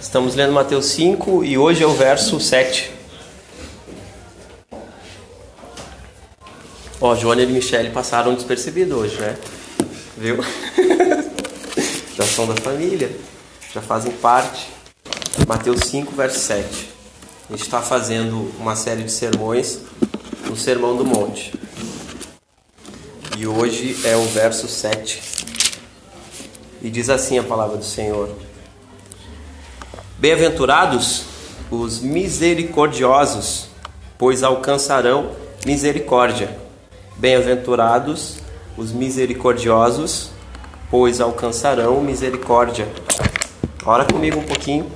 Estamos lendo Mateus 5 e hoje é o verso 7. Ó, Joana e Michele passaram despercebido hoje, né? Viu? já são da família, já fazem parte. Mateus 5, verso 7. A gente está fazendo uma série de sermões no Sermão do Monte. E hoje é o verso 7. E diz assim a palavra do Senhor: Bem-aventurados os misericordiosos, pois alcançarão misericórdia. Bem-aventurados os misericordiosos, pois alcançarão misericórdia. Ora comigo um pouquinho.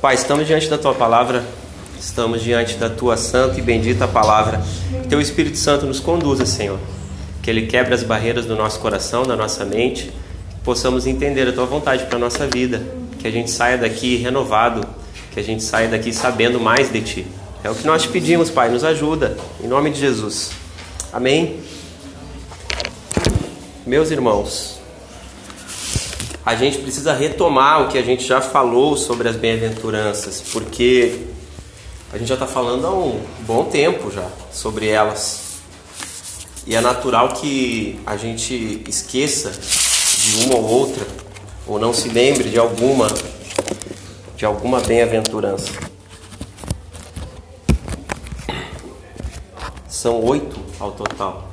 Pai, estamos diante da tua palavra, estamos diante da tua santa e bendita palavra. Que teu Espírito Santo nos conduza, Senhor. Que ele quebre as barreiras do nosso coração, da nossa mente, que possamos entender a tua vontade para a nossa vida. Que a gente saia daqui renovado, que a gente saia daqui sabendo mais de ti. É o que nós te pedimos, Pai, nos ajuda, em nome de Jesus. Amém. Meus irmãos, a gente precisa retomar o que a gente já falou sobre as bem-aventuranças, porque a gente já está falando há um bom tempo já sobre elas. E é natural que a gente esqueça de uma ou outra, ou não se lembre de alguma, de alguma bem-aventurança. São oito ao total.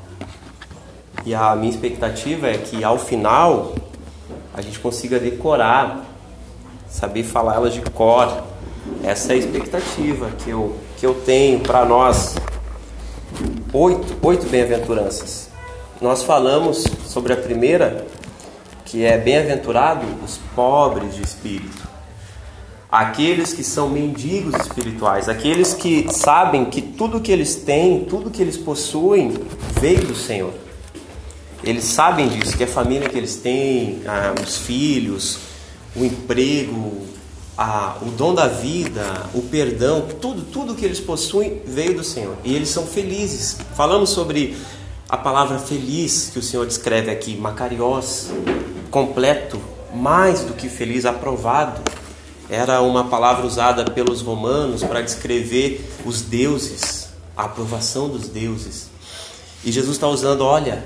E a minha expectativa é que ao final a gente consiga decorar, saber falar elas de cor. Essa é a expectativa que eu, que eu tenho para nós. Oito, oito bem-aventuranças. Nós falamos sobre a primeira, que é bem-aventurado os pobres de espírito. Aqueles que são mendigos espirituais, aqueles que sabem que tudo que eles têm, tudo que eles possuem, veio do Senhor. Eles sabem disso, que a família que eles têm, ah, os filhos, o emprego, ah, o dom da vida, o perdão, tudo, tudo que eles possuem veio do Senhor. E eles são felizes. Falamos sobre a palavra feliz que o Senhor descreve aqui, macariós, completo, mais do que feliz, aprovado. Era uma palavra usada pelos romanos para descrever os deuses, a aprovação dos deuses. E Jesus está usando, olha,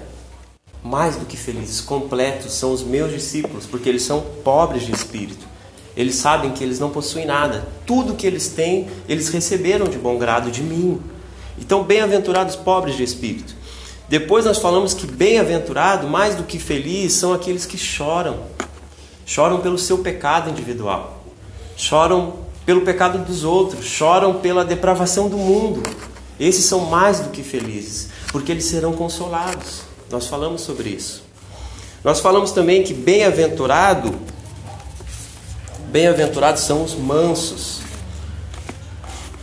mais do que felizes, completos são os meus discípulos, porque eles são pobres de espírito. Eles sabem que eles não possuem nada. Tudo que eles têm, eles receberam de bom grado de mim. Então, bem-aventurados pobres de espírito. Depois nós falamos que bem-aventurado, mais do que feliz, são aqueles que choram. Choram pelo seu pecado individual. Choram pelo pecado dos outros, choram pela depravação do mundo. Esses são mais do que felizes, porque eles serão consolados. Nós falamos sobre isso. Nós falamos também que bem-aventurado, bem-aventurados são os mansos.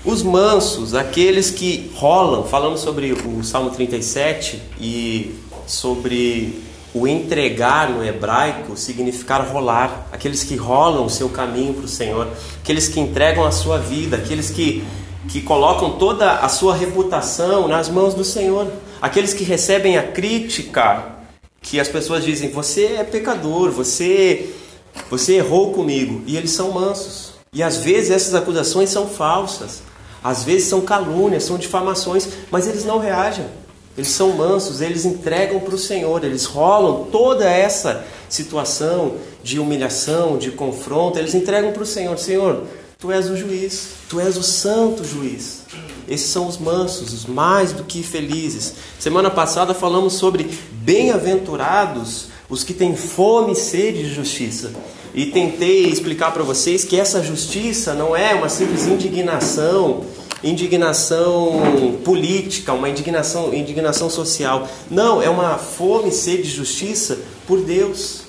Os mansos, aqueles que rolam, falamos sobre o Salmo 37 e sobre o entregar no hebraico significar rolar, aqueles que rolam o seu caminho para o Senhor, aqueles que entregam a sua vida, aqueles que, que colocam toda a sua reputação nas mãos do Senhor. Aqueles que recebem a crítica, que as pessoas dizem: você é pecador, você você errou comigo, e eles são mansos. E às vezes essas acusações são falsas, às vezes são calúnias, são difamações, mas eles não reagem. Eles são mansos, eles entregam para o Senhor, eles rolam toda essa situação de humilhação, de confronto, eles entregam para o Senhor: Senhor, tu és o juiz, tu és o santo juiz. Esses são os mansos, os mais do que felizes. Semana passada falamos sobre bem-aventurados os que têm fome e sede de justiça. E tentei explicar para vocês que essa justiça não é uma simples indignação, indignação política, uma indignação, indignação social. Não, é uma fome e sede de justiça por Deus.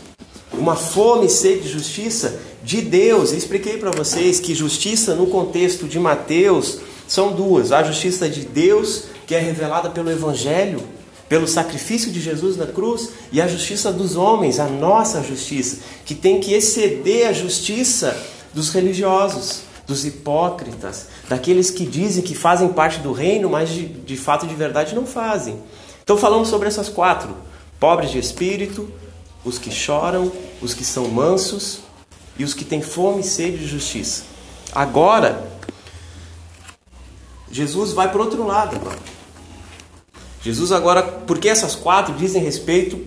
Uma fome e sede de justiça de Deus. Eu expliquei para vocês que justiça no contexto de Mateus são duas: a justiça de Deus, que é revelada pelo Evangelho, pelo sacrifício de Jesus na cruz, e a justiça dos homens, a nossa justiça, que tem que exceder a justiça dos religiosos, dos hipócritas, daqueles que dizem que fazem parte do reino, mas de, de fato de verdade não fazem. Então falamos sobre essas quatro: pobres de espírito, os que choram, os que são mansos e os que têm fome e sede de justiça. Agora, Jesus vai para o outro lado agora. Jesus agora, porque essas quatro dizem respeito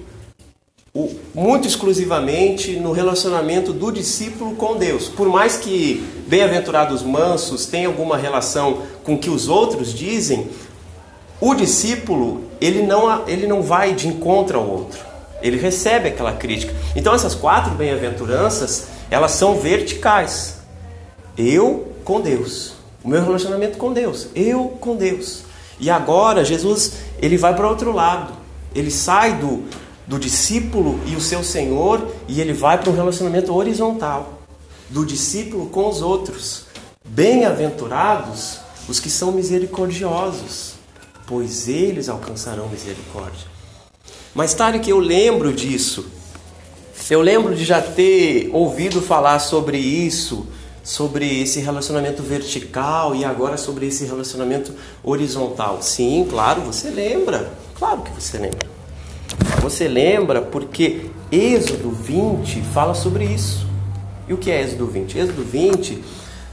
o, muito exclusivamente no relacionamento do discípulo com Deus. Por mais que bem-aventurados mansos tenham alguma relação com o que os outros dizem, o discípulo ele não, ele não vai de encontro ao outro. Ele recebe aquela crítica. Então essas quatro bem-aventuranças, elas são verticais. Eu com Deus. O meu relacionamento com Deus. Eu com Deus. E agora Jesus, ele vai para outro lado. Ele sai do, do discípulo e o seu Senhor e ele vai para um relacionamento horizontal. Do discípulo com os outros. Bem-aventurados os que são misericordiosos, pois eles alcançarão misericórdia. Mais tarde que eu lembro disso, eu lembro de já ter ouvido falar sobre isso, sobre esse relacionamento vertical e agora sobre esse relacionamento horizontal. Sim, claro, você lembra. Claro que você lembra. Você lembra porque Êxodo 20 fala sobre isso. E o que é Êxodo 20? Êxodo 20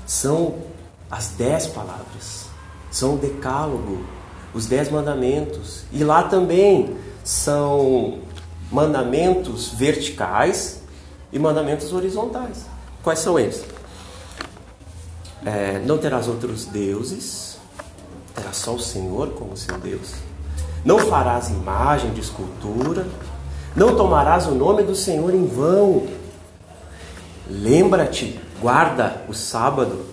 são as dez palavras, são o decálogo, os dez mandamentos. E lá também são mandamentos verticais e mandamentos horizontais. Quais são eles? É, não terás outros deuses, terás só o Senhor como seu Deus. Não farás imagem de escultura, não tomarás o nome do Senhor em vão. Lembra-te, guarda o sábado,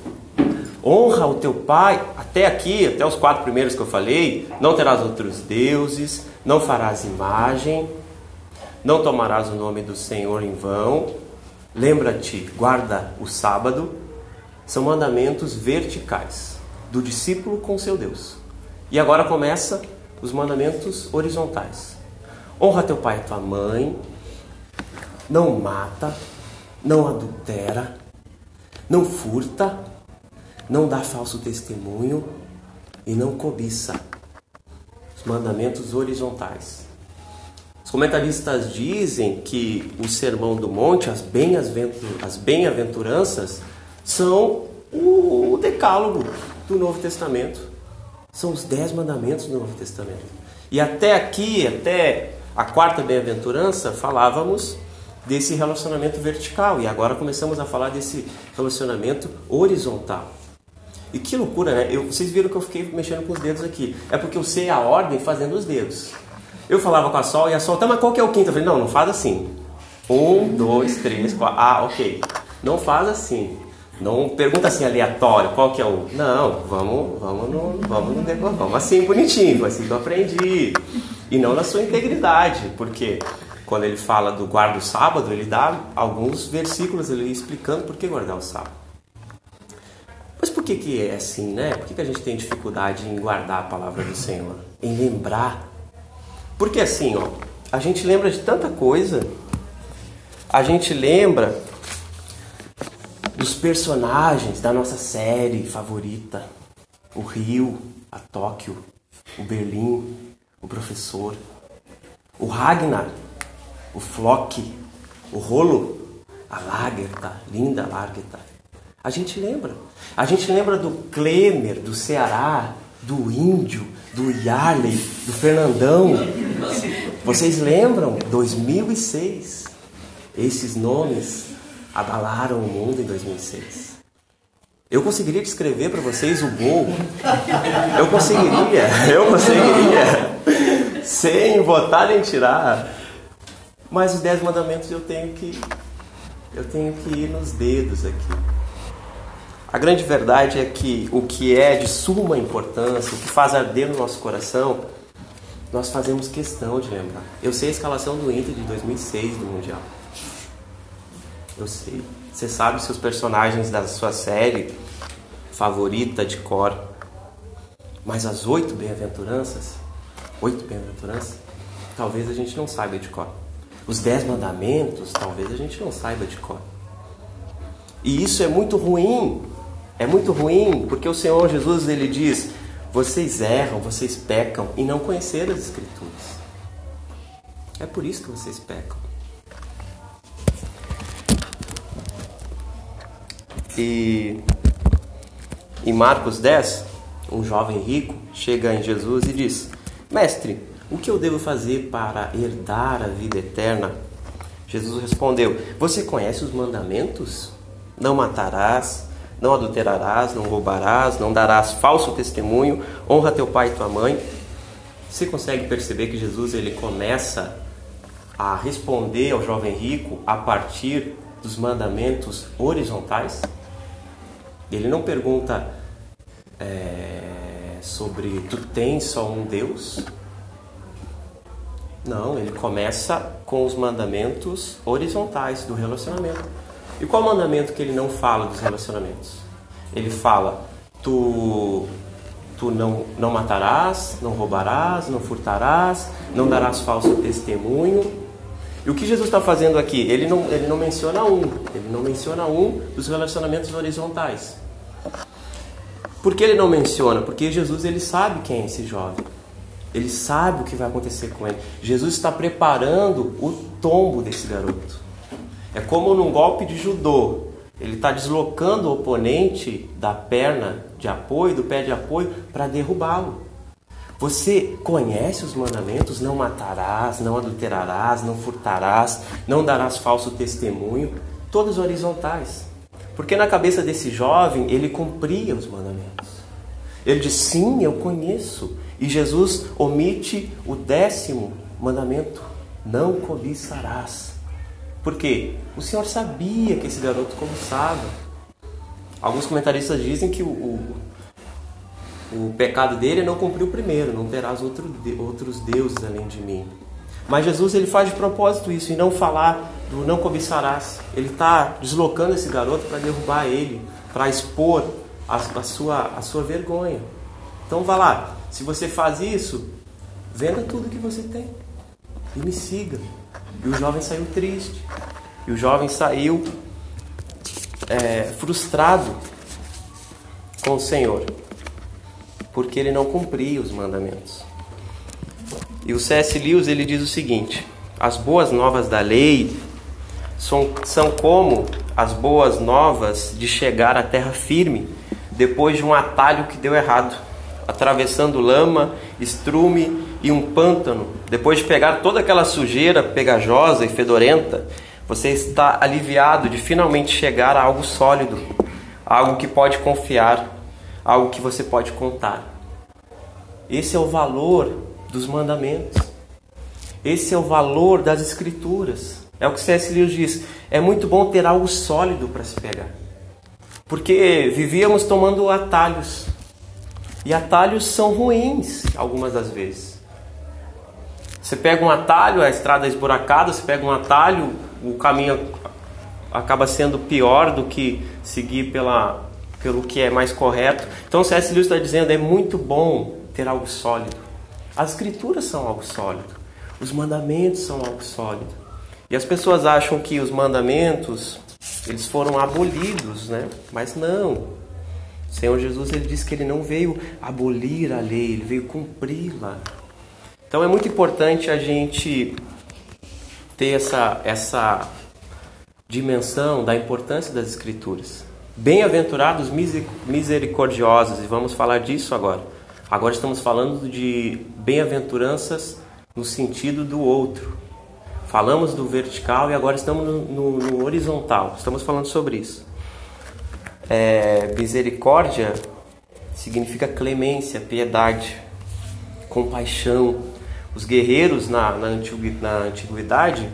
honra o teu pai. Até aqui, até os quatro primeiros que eu falei: não terás outros deuses, não farás imagem, não tomarás o nome do Senhor em vão. Lembra-te, guarda o sábado. São mandamentos verticais do discípulo com seu Deus. E agora começa os mandamentos horizontais. Honra teu pai e tua mãe. Não mata, não adultera, não furta, não dá falso testemunho e não cobiça os mandamentos horizontais. Os comentaristas dizem que o Sermão do Monte, as bem-aventuranças, são o decálogo do Novo Testamento. São os dez mandamentos do Novo Testamento. E até aqui, até a quarta bem-aventurança, falávamos desse relacionamento vertical. E agora começamos a falar desse relacionamento horizontal. E que loucura, né? Eu, vocês viram que eu fiquei mexendo com os dedos aqui. É porque eu sei a ordem fazendo os dedos. Eu falava com a Sol e a Sol, tá, mas qual que é o quinto? Eu falei, não, não faz assim. Um, dois, três, quatro. Ah, ok. Não faz assim. Não pergunta assim aleatório, qual que é o. Não, vamos, vamos no, vamos no vamos assim bonitinho, assim que eu aprendi. E não na sua integridade, porque quando ele fala do guarda o sábado, ele dá alguns versículos ali explicando por que guardar o sábado. Mas por que, que é assim, né? Por que, que a gente tem dificuldade em guardar a palavra do Senhor? Em lembrar? Porque assim, ó, a gente lembra de tanta coisa, a gente lembra dos personagens da nossa série favorita: o Rio, a Tóquio, o Berlim, o professor, o Ragnar, o Flock, o Rolo, a Lagerta, linda Lagerta. A gente lembra. A gente lembra do Klemer, do Ceará, do Índio, do Yarley, do Fernandão. Vocês lembram? 2006. Esses nomes abalaram o mundo em 2006. Eu conseguiria descrever para vocês o gol. Eu conseguiria, eu conseguiria. Sem votar nem tirar. Mas os dez mandamentos eu tenho que eu tenho que ir nos dedos aqui. A grande verdade é que o que é de suma importância, o que faz arder no nosso coração, nós fazemos questão de lembrar. Eu sei a escalação do Inter de 2006 do Mundial. Eu sei. Você sabe se os personagens da sua série favorita de cor. Mas as oito bem-aventuranças, oito bem-aventuranças, talvez a gente não saiba de cor. Os dez mandamentos, talvez a gente não saiba de cor. E isso é muito ruim, é muito ruim porque o Senhor Jesus ele diz: vocês erram, vocês pecam e não conheceram as Escrituras. É por isso que vocês pecam. E em Marcos 10, um jovem rico chega em Jesus e diz: Mestre, o que eu devo fazer para herdar a vida eterna? Jesus respondeu: Você conhece os mandamentos? Não matarás, não adulterarás, não roubarás, não darás falso testemunho, honra teu pai e tua mãe. Você consegue perceber que Jesus ele começa a responder ao jovem rico a partir dos mandamentos horizontais? Ele não pergunta é, sobre tu tens só um Deus. Não, ele começa com os mandamentos horizontais do relacionamento. E qual mandamento que ele não fala dos relacionamentos? Ele fala: tu, tu não, não matarás, não roubarás, não furtarás, não darás falso testemunho. E o que Jesus está fazendo aqui? Ele não, ele não menciona um, ele não menciona um dos relacionamentos horizontais. Por que ele não menciona? Porque Jesus ele sabe quem é esse jovem. Ele sabe o que vai acontecer com ele. Jesus está preparando o tombo desse garoto. É como num golpe de judô. Ele está deslocando o oponente da perna de apoio, do pé de apoio, para derrubá-lo. Você conhece os mandamentos? Não matarás, não adulterarás, não furtarás, não darás falso testemunho. Todos horizontais. Porque na cabeça desse jovem, ele cumpria os mandamentos. Ele diz: Sim, eu conheço. E Jesus omite o décimo mandamento: Não cobiçarás. Por quê? O Senhor sabia que esse garoto cobiçava. Alguns comentaristas dizem que o, o, o pecado dele é não cumprir o primeiro, não terás outro, outros deuses além de mim. Mas Jesus ele faz de propósito isso e não falar do não cobiçarás. Ele está deslocando esse garoto para derrubar ele, para expor a, a, sua, a sua vergonha. Então vá lá, se você faz isso, venda tudo que você tem e me siga. E o jovem saiu triste. E o jovem saiu é, frustrado com o Senhor, porque ele não cumpria os mandamentos. E o C.S. Lewis ele diz o seguinte: as boas novas da lei são, são como as boas novas de chegar à terra firme depois de um atalho que deu errado, atravessando lama, estrume e um pântano. Depois de pegar toda aquela sujeira pegajosa e fedorenta, você está aliviado de finalmente chegar a algo sólido, algo que pode confiar, algo que você pode contar. Esse é o valor dos mandamentos. Esse é o valor das escrituras. É o que C.S. Lewis diz. É muito bom ter algo sólido para se pegar. Porque vivíamos tomando atalhos. E atalhos são ruins algumas das vezes. Você pega um atalho, a estrada é esburacada, você pega um atalho, o caminho acaba sendo pior do que seguir pela, pelo que é mais correto. Então, C.S. Lewis está dizendo, é muito bom ter algo sólido. As escrituras são algo sólido. Os mandamentos são algo sólido. E as pessoas acham que os mandamentos eles foram abolidos, né? Mas não. O Senhor Jesus ele disse que ele não veio abolir a lei, ele veio cumpri-la. Então é muito importante a gente ter essa essa dimensão da importância das escrituras. Bem-aventurados misericordiosos, e vamos falar disso agora. Agora estamos falando de bem-aventuranças no sentido do outro. Falamos do vertical e agora estamos no, no, horizontal. Estamos falando sobre isso. É, misericórdia significa clemência, piedade, compaixão. Os guerreiros na, na, na antiguidade,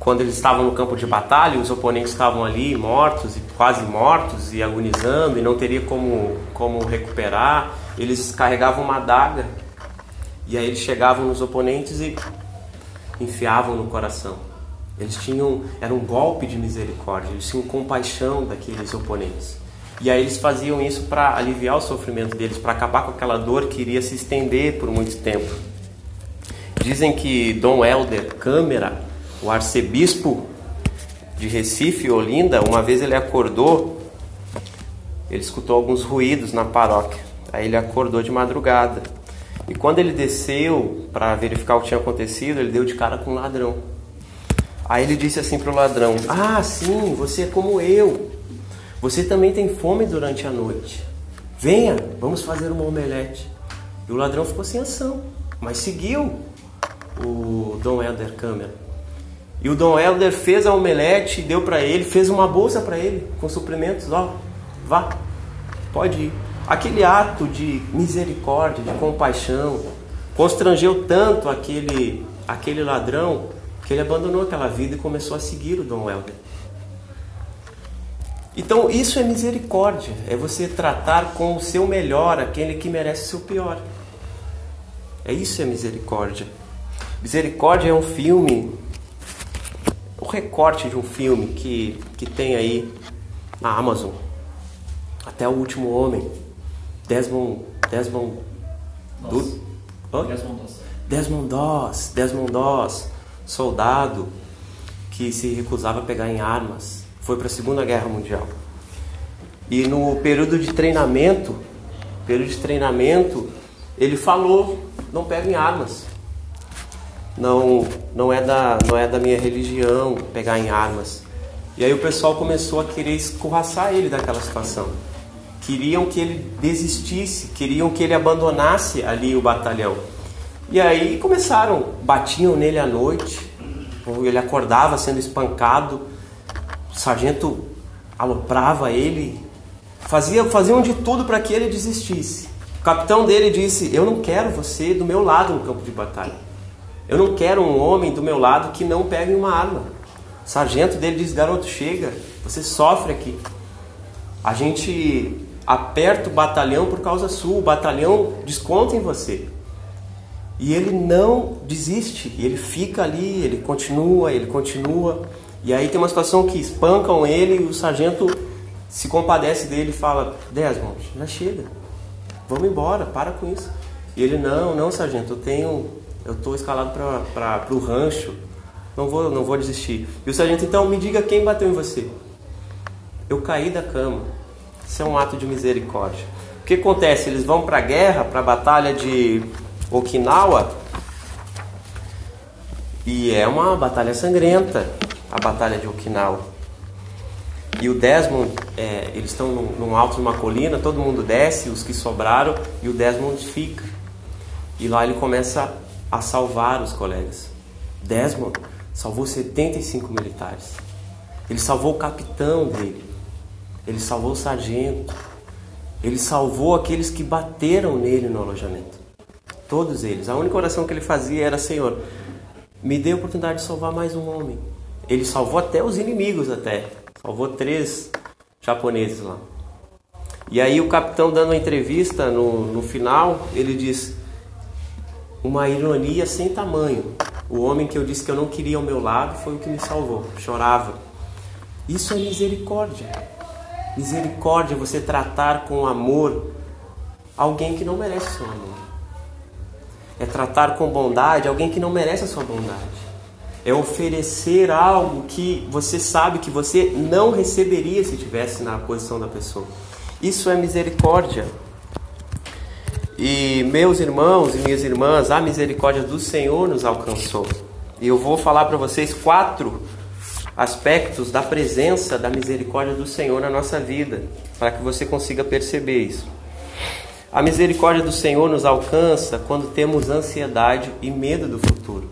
quando eles estavam no campo de batalha, os oponentes estavam ali mortos e quase mortos e agonizando e não teria como, como recuperar eles carregavam uma adaga e aí eles chegavam nos oponentes e enfiavam no coração. Eles tinham, era um golpe de misericórdia, eles tinham compaixão daqueles oponentes. E aí eles faziam isso para aliviar o sofrimento deles, para acabar com aquela dor que iria se estender por muito tempo. Dizem que Dom Helder Câmara, o arcebispo de Recife, Olinda, uma vez ele acordou, ele escutou alguns ruídos na paróquia. Aí ele acordou de madrugada. E quando ele desceu para verificar o que tinha acontecido, ele deu de cara com um ladrão. Aí ele disse assim para o ladrão: Ah, sim, você é como eu. Você também tem fome durante a noite. Venha, vamos fazer uma omelete. E o ladrão ficou sem ação, mas seguiu o Dom Helder Câmara. E o Dom Helder fez a omelete, deu para ele, fez uma bolsa para ele com suprimentos, ó, vá, pode ir. Aquele ato de misericórdia, de compaixão, constrangeu tanto aquele, aquele ladrão que ele abandonou aquela vida e começou a seguir o Dom Helder. Então isso é misericórdia, é você tratar com o seu melhor aquele que merece o seu pior. É isso é misericórdia. Misericórdia é um filme, recorte de um filme que, que tem aí na Amazon. Até o último homem. Desmond. Desmond. Desmond Doss. Desmond Doss. Desmond Doss. Soldado que se recusava a pegar em armas. Foi para a Segunda Guerra Mundial. E no período de treinamento, período de treinamento, ele falou: não peguem armas. Não, não é da, não é da minha religião pegar em armas. E aí o pessoal começou a querer escorraçar ele daquela situação. Queriam que ele desistisse, queriam que ele abandonasse ali o batalhão. E aí começaram, batiam nele à noite, ele acordava sendo espancado, o sargento aloprava ele, fazia, faziam de tudo para que ele desistisse. O capitão dele disse: Eu não quero você do meu lado no campo de batalha. Eu não quero um homem do meu lado que não pegue uma arma. O sargento dele diz: Garoto, chega, você sofre aqui. A gente aperta o batalhão por causa sua, o batalhão desconta em você. E ele não desiste, ele fica ali, ele continua, ele continua. E aí tem uma situação que espancam ele e o sargento se compadece dele e fala: Desmond, já chega, vamos embora, para com isso. E ele: Não, não, sargento, eu tenho, eu estou escalado para o rancho, não vou, não vou desistir. E o sargento: Então me diga quem bateu em você. Eu caí da cama. Isso é um ato de misericórdia. O que acontece? Eles vão para a guerra, para a batalha de Okinawa, e é uma batalha sangrenta, a batalha de Okinawa. E o Desmond, é, eles estão no alto de uma colina, todo mundo desce, os que sobraram, e o Desmond fica. E lá ele começa a salvar os colegas. Desmond salvou 75 militares. Ele salvou o capitão dele. Ele salvou o sargento. Ele salvou aqueles que bateram nele no alojamento. Todos eles. A única oração que ele fazia era: Senhor, me dê a oportunidade de salvar mais um homem. Ele salvou até os inimigos, até. Salvou três japoneses lá. E aí o capitão dando uma entrevista no, no final, ele diz uma ironia sem tamanho. O homem que eu disse que eu não queria ao meu lado foi o que me salvou. Chorava. Isso é misericórdia. Misericórdia é você tratar com amor alguém que não merece seu amor. É tratar com bondade alguém que não merece a sua bondade. É oferecer algo que você sabe que você não receberia se estivesse na posição da pessoa. Isso é misericórdia. E meus irmãos e minhas irmãs, a misericórdia do Senhor nos alcançou. E eu vou falar para vocês quatro aspectos da presença da misericórdia do Senhor na nossa vida, para que você consiga perceber isso. A misericórdia do Senhor nos alcança quando temos ansiedade e medo do futuro.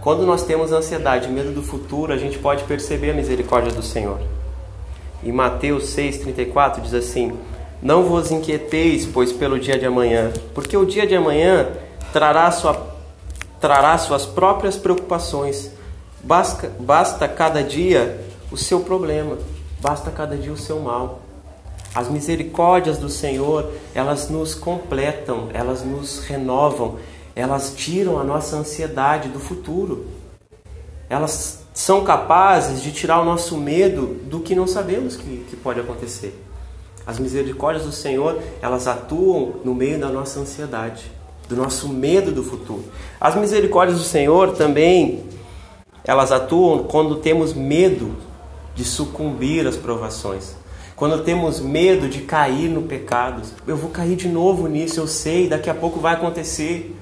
Quando nós temos ansiedade e medo do futuro, a gente pode perceber a misericórdia do Senhor. Em Mateus 6,34 diz assim: Não vos inquieteis, pois, pelo dia de amanhã, porque o dia de amanhã trará, sua, trará suas próprias preocupações. Basta, basta cada dia o seu problema, basta cada dia o seu mal. As misericórdias do Senhor, elas nos completam, elas nos renovam, elas tiram a nossa ansiedade do futuro. Elas são capazes de tirar o nosso medo do que não sabemos que, que pode acontecer. As misericórdias do Senhor, elas atuam no meio da nossa ansiedade, do nosso medo do futuro. As misericórdias do Senhor também, elas atuam quando temos medo de sucumbir às provações. Quando temos medo de cair no pecado, eu vou cair de novo nisso, eu sei, daqui a pouco vai acontecer.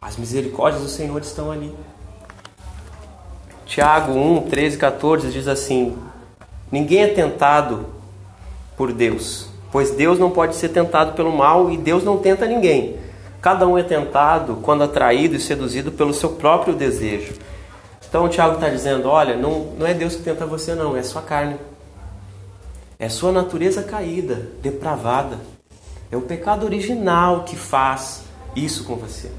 As misericórdias do Senhor estão ali. Tiago 1, 13 e 14 diz assim: Ninguém é tentado por Deus, pois Deus não pode ser tentado pelo mal e Deus não tenta ninguém. Cada um é tentado quando atraído e seduzido pelo seu próprio desejo. Então o Tiago está dizendo: olha, não, não é Deus que tenta você, não, é sua carne. É sua natureza caída, depravada. É o pecado original que faz isso com você.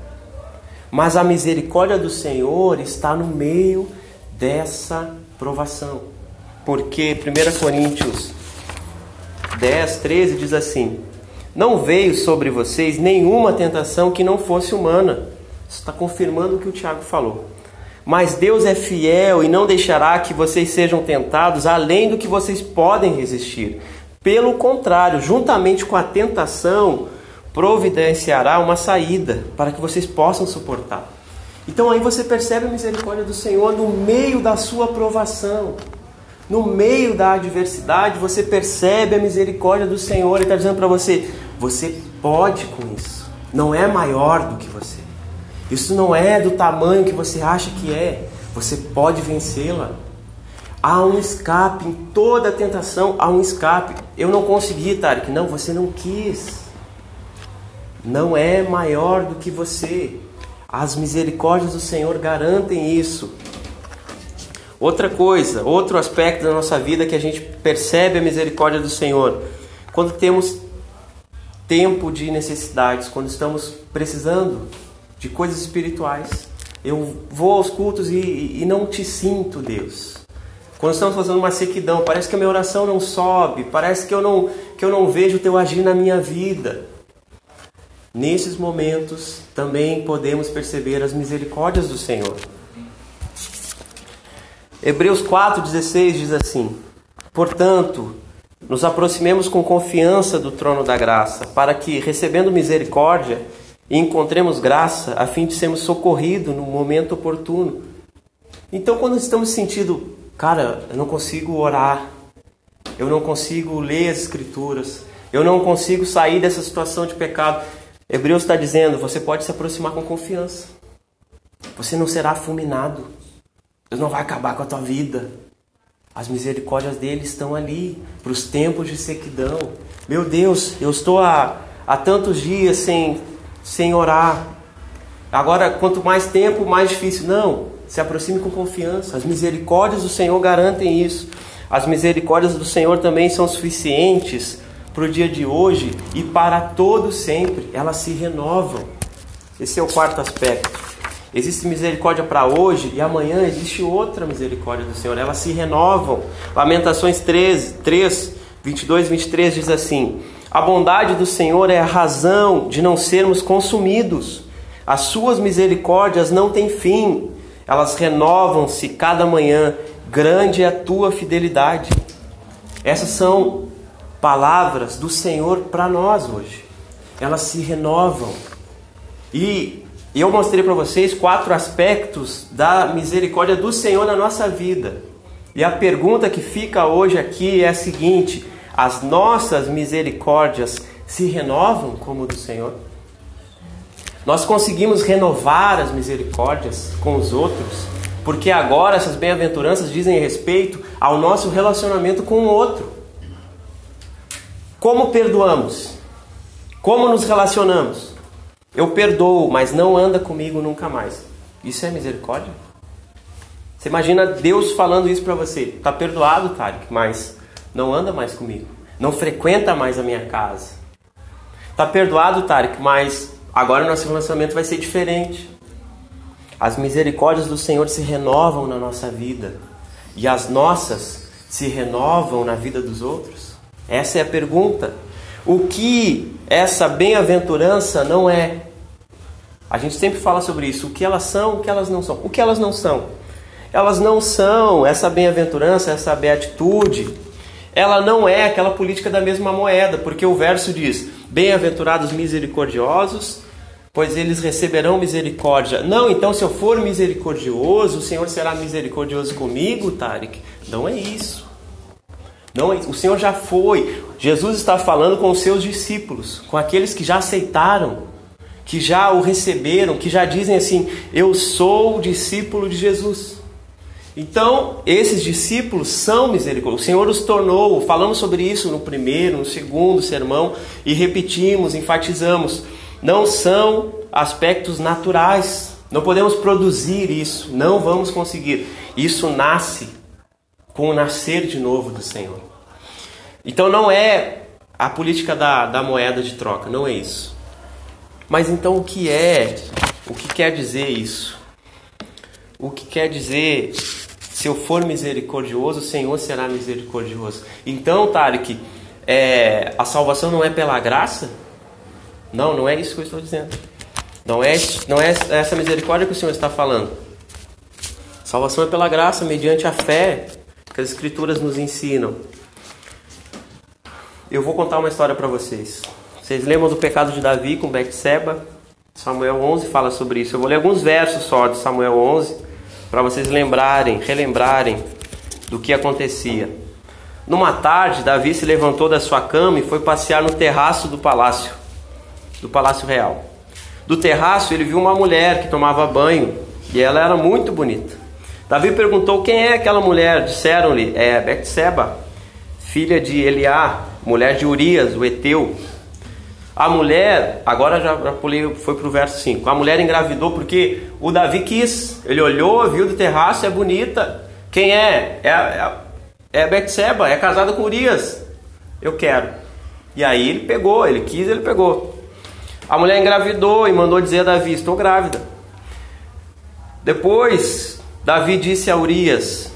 Mas a misericórdia do Senhor está no meio dessa provação. Porque 1 Coríntios 10, 13 diz assim: Não veio sobre vocês nenhuma tentação que não fosse humana. Isso está confirmando o que o Tiago falou. Mas Deus é fiel e não deixará que vocês sejam tentados além do que vocês podem resistir. Pelo contrário, juntamente com a tentação, providenciará uma saída para que vocês possam suportar. Então aí você percebe a misericórdia do Senhor no meio da sua provação. No meio da adversidade, você percebe a misericórdia do Senhor. Ele está dizendo para você: você pode com isso. Não é maior do que você. Isso não é do tamanho que você acha que é. Você pode vencê-la. Há um escape em toda tentação, há um escape. Eu não consegui, Tarek. Não, você não quis. Não é maior do que você. As misericórdias do Senhor garantem isso. Outra coisa, outro aspecto da nossa vida que a gente percebe a misericórdia do Senhor, quando temos tempo de necessidades, quando estamos precisando de coisas espirituais. Eu vou aos cultos e, e não te sinto, Deus. Quando estamos fazendo uma sequidão, parece que a minha oração não sobe, parece que eu não, que eu não vejo o teu agir na minha vida. Nesses momentos também podemos perceber as misericórdias do Senhor. Hebreus 4,16 diz assim: Portanto, nos aproximemos com confiança do trono da graça, para que, recebendo misericórdia, encontremos graça a fim de sermos socorridos no momento oportuno. Então, quando estamos sentindo, cara, eu não consigo orar, eu não consigo ler as Escrituras, eu não consigo sair dessa situação de pecado, Hebreus está dizendo: você pode se aproximar com confiança, você não será fulminado. Deus não vai acabar com a tua vida. As misericórdias dele estão ali para os tempos de sequidão. Meu Deus, eu estou há, há tantos dias sem, sem orar. Agora, quanto mais tempo, mais difícil. Não, se aproxime com confiança. As misericórdias do Senhor garantem isso. As misericórdias do Senhor também são suficientes para o dia de hoje e para todo sempre. Elas se renovam. Esse é o quarto aspecto. Existe misericórdia para hoje e amanhã existe outra misericórdia do Senhor. Elas se renovam. Lamentações 13, 3, 22 23 diz assim: A bondade do Senhor é a razão de não sermos consumidos. As suas misericórdias não têm fim. Elas renovam-se cada manhã. Grande é a tua fidelidade. Essas são palavras do Senhor para nós hoje. Elas se renovam. E e eu mostrei para vocês quatro aspectos da misericórdia do Senhor na nossa vida. E a pergunta que fica hoje aqui é a seguinte: as nossas misericórdias se renovam como do Senhor? Nós conseguimos renovar as misericórdias com os outros, porque agora essas bem-aventuranças dizem respeito ao nosso relacionamento com o outro. Como perdoamos? Como nos relacionamos? Eu perdoo, mas não anda comigo nunca mais. Isso é misericórdia? Você imagina Deus falando isso para você. Tá perdoado, Tarek, mas não anda mais comigo. Não frequenta mais a minha casa. Tá perdoado, Tarek, mas agora o nosso relacionamento vai ser diferente. As misericórdias do Senhor se renovam na nossa vida. E as nossas se renovam na vida dos outros? Essa é a pergunta. O que essa bem-aventurança não é? A gente sempre fala sobre isso, o que elas são, o que elas não são. O que elas não são? Elas não são essa bem-aventurança, essa beatitude. Ela não é aquela política da mesma moeda, porque o verso diz: Bem-aventurados misericordiosos, pois eles receberão misericórdia. Não, então se eu for misericordioso, o Senhor será misericordioso comigo, Tarek? Não é isso. Não, o Senhor já foi. Jesus está falando com os seus discípulos, com aqueles que já aceitaram, que já o receberam, que já dizem assim: Eu sou discípulo de Jesus. Então, esses discípulos são misericordiosos. O Senhor os tornou, falamos sobre isso no primeiro, no segundo sermão e repetimos, enfatizamos. Não são aspectos naturais. Não podemos produzir isso, não vamos conseguir. Isso nasce com o nascer de novo do Senhor. Então não é a política da, da moeda de troca, não é isso. Mas então o que é? O que quer dizer isso? O que quer dizer se eu for misericordioso, o Senhor será misericordioso. Então, Tarek, é, a salvação não é pela graça? Não, não é isso que eu estou dizendo. Não é, não é essa misericórdia que o Senhor está falando. Salvação é pela graça, mediante a fé que as Escrituras nos ensinam. Eu vou contar uma história para vocês. Vocês lembram do pecado de Davi com Betseba? Samuel 11 fala sobre isso. Eu vou ler alguns versos só de Samuel 11 para vocês lembrarem, relembrarem do que acontecia. Numa tarde, Davi se levantou da sua cama e foi passear no terraço do palácio, do palácio real. Do terraço, ele viu uma mulher que tomava banho e ela era muito bonita. Davi perguntou quem é aquela mulher. Disseram-lhe: É Betseba, filha de Eliá, mulher de Urias, o Eteu. A mulher, agora já, pulei, foi para o verso 5. A mulher engravidou porque o Davi quis. Ele olhou, viu do terraço, é bonita. Quem é? É, é, é Betseba, é casada com Urias. Eu quero. E aí ele pegou, ele quis, ele pegou. A mulher engravidou e mandou dizer a Davi: Estou grávida. Depois, Davi disse a Urias,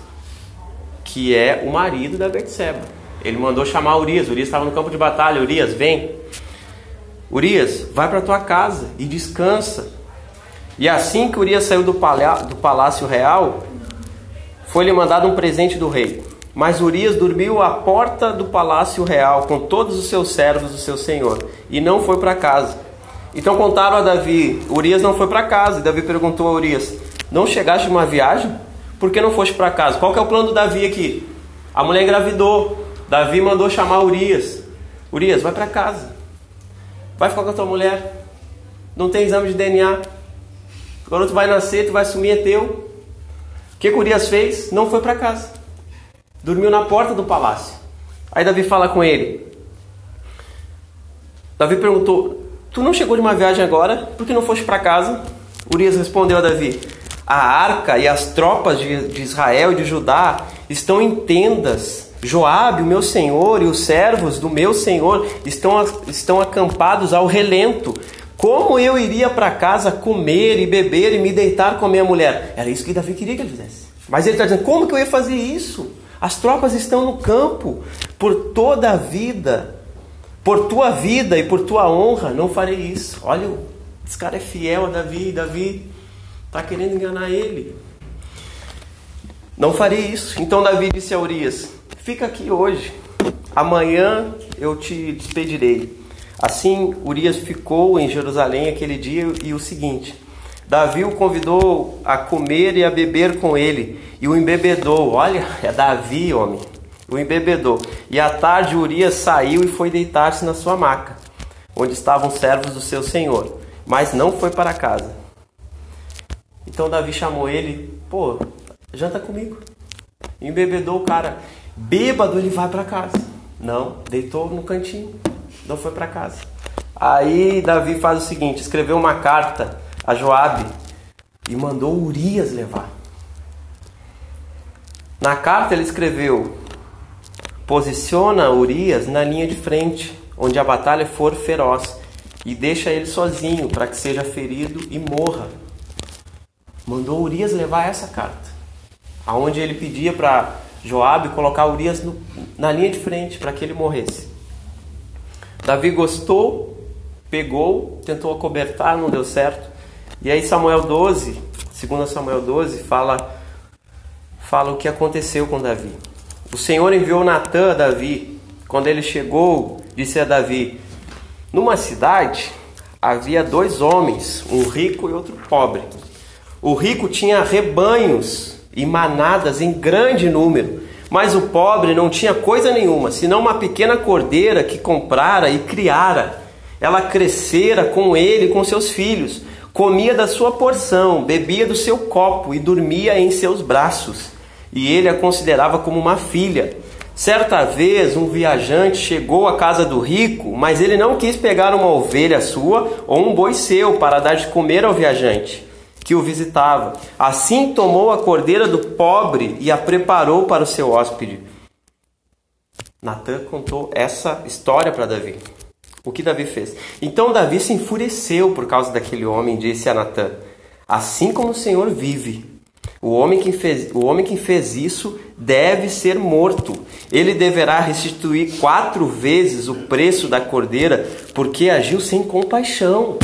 que é o marido da Betseba. Ele mandou chamar Urias. Urias estava no campo de batalha. Urias, vem. Urias, vai para tua casa e descansa. E assim que Urias saiu do, do palácio real, foi-lhe mandado um presente do rei. Mas Urias dormiu à porta do palácio real com todos os seus servos do seu senhor e não foi para casa. Então contaram a Davi: Urias não foi para casa. E Davi perguntou a Urias: Não chegaste uma viagem? Por que não foste para casa? Qual é o plano do Davi aqui? A mulher engravidou. Davi mandou chamar Urias. Urias, vai para casa. Vai ficar com a tua mulher. Não tem exame de DNA. O garoto vai nascer, tu vai sumir, é teu. O que, que Urias fez? Não foi para casa. Dormiu na porta do palácio. Aí Davi fala com ele. Davi perguntou: Tu não chegou de uma viagem agora? Por que não foste para casa? Urias respondeu a Davi: A arca e as tropas de, de Israel e de Judá estão em tendas Joabe, o meu senhor, e os servos do meu senhor estão, estão acampados ao relento. Como eu iria para casa comer e beber e me deitar com a minha mulher? Era isso que Davi queria que ele fizesse. Mas ele está dizendo: como que eu ia fazer isso? As tropas estão no campo por toda a vida, por tua vida e por tua honra, não farei isso. Olha, esse cara é fiel a Davi, Davi está querendo enganar ele. Não farei isso. Então Davi disse a Urias: Fica aqui hoje, amanhã eu te despedirei. Assim, Urias ficou em Jerusalém aquele dia e o seguinte: Davi o convidou a comer e a beber com ele, e o embebedou. Olha, é Davi, homem. O embebedou. E à tarde Urias saiu e foi deitar-se na sua maca, onde estavam servos do seu senhor, mas não foi para casa. Então Davi chamou ele, pô, janta comigo. Embebedou o cara. Bêbado, ele vai para casa. Não, deitou no cantinho, não foi para casa. Aí Davi faz o seguinte: escreveu uma carta a Joabe e mandou Urias levar. Na carta ele escreveu: posiciona Urias na linha de frente, onde a batalha for feroz, e deixa ele sozinho para que seja ferido e morra. Mandou Urias levar essa carta, aonde ele pedia para Joabe colocar Urias no, na linha de frente para que ele morresse. Davi gostou, pegou, tentou acobertar, não deu certo. E aí Samuel 12, segundo Samuel 12, fala fala o que aconteceu com Davi. O Senhor enviou Natã a Davi. Quando ele chegou, disse a Davi: Numa cidade havia dois homens, um rico e outro pobre. O rico tinha rebanhos e manadas em grande número. Mas o pobre não tinha coisa nenhuma, senão uma pequena cordeira que comprara e criara. Ela crescera com ele e com seus filhos, comia da sua porção, bebia do seu copo e dormia em seus braços. e ele a considerava como uma filha. Certa vez, um viajante chegou à casa do rico, mas ele não quis pegar uma ovelha sua ou um boi seu para dar de comer ao viajante que o visitava. Assim tomou a cordeira do pobre e a preparou para o seu hóspede. Natan contou essa história para Davi. O que Davi fez? Então Davi se enfureceu por causa daquele homem e disse a Natan: Assim como o Senhor vive, o homem que fez, o homem que fez isso deve ser morto. Ele deverá restituir quatro vezes o preço da cordeira, porque agiu sem compaixão,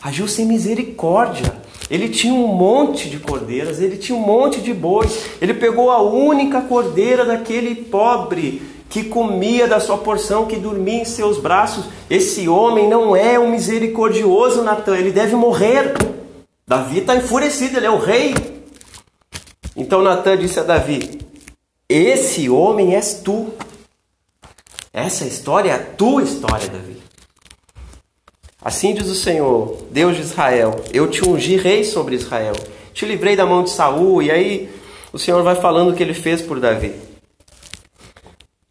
agiu sem misericórdia. Ele tinha um monte de cordeiras, ele tinha um monte de bois. Ele pegou a única cordeira daquele pobre que comia da sua porção, que dormia em seus braços. Esse homem não é um misericordioso, Natan, ele deve morrer. Davi está enfurecido, ele é o rei. Então Natan disse a Davi: Esse homem és tu. Essa história é a tua história, Davi. Assim diz o Senhor, Deus de Israel: Eu te ungi rei sobre Israel, te livrei da mão de Saul. E aí o Senhor vai falando o que ele fez por Davi.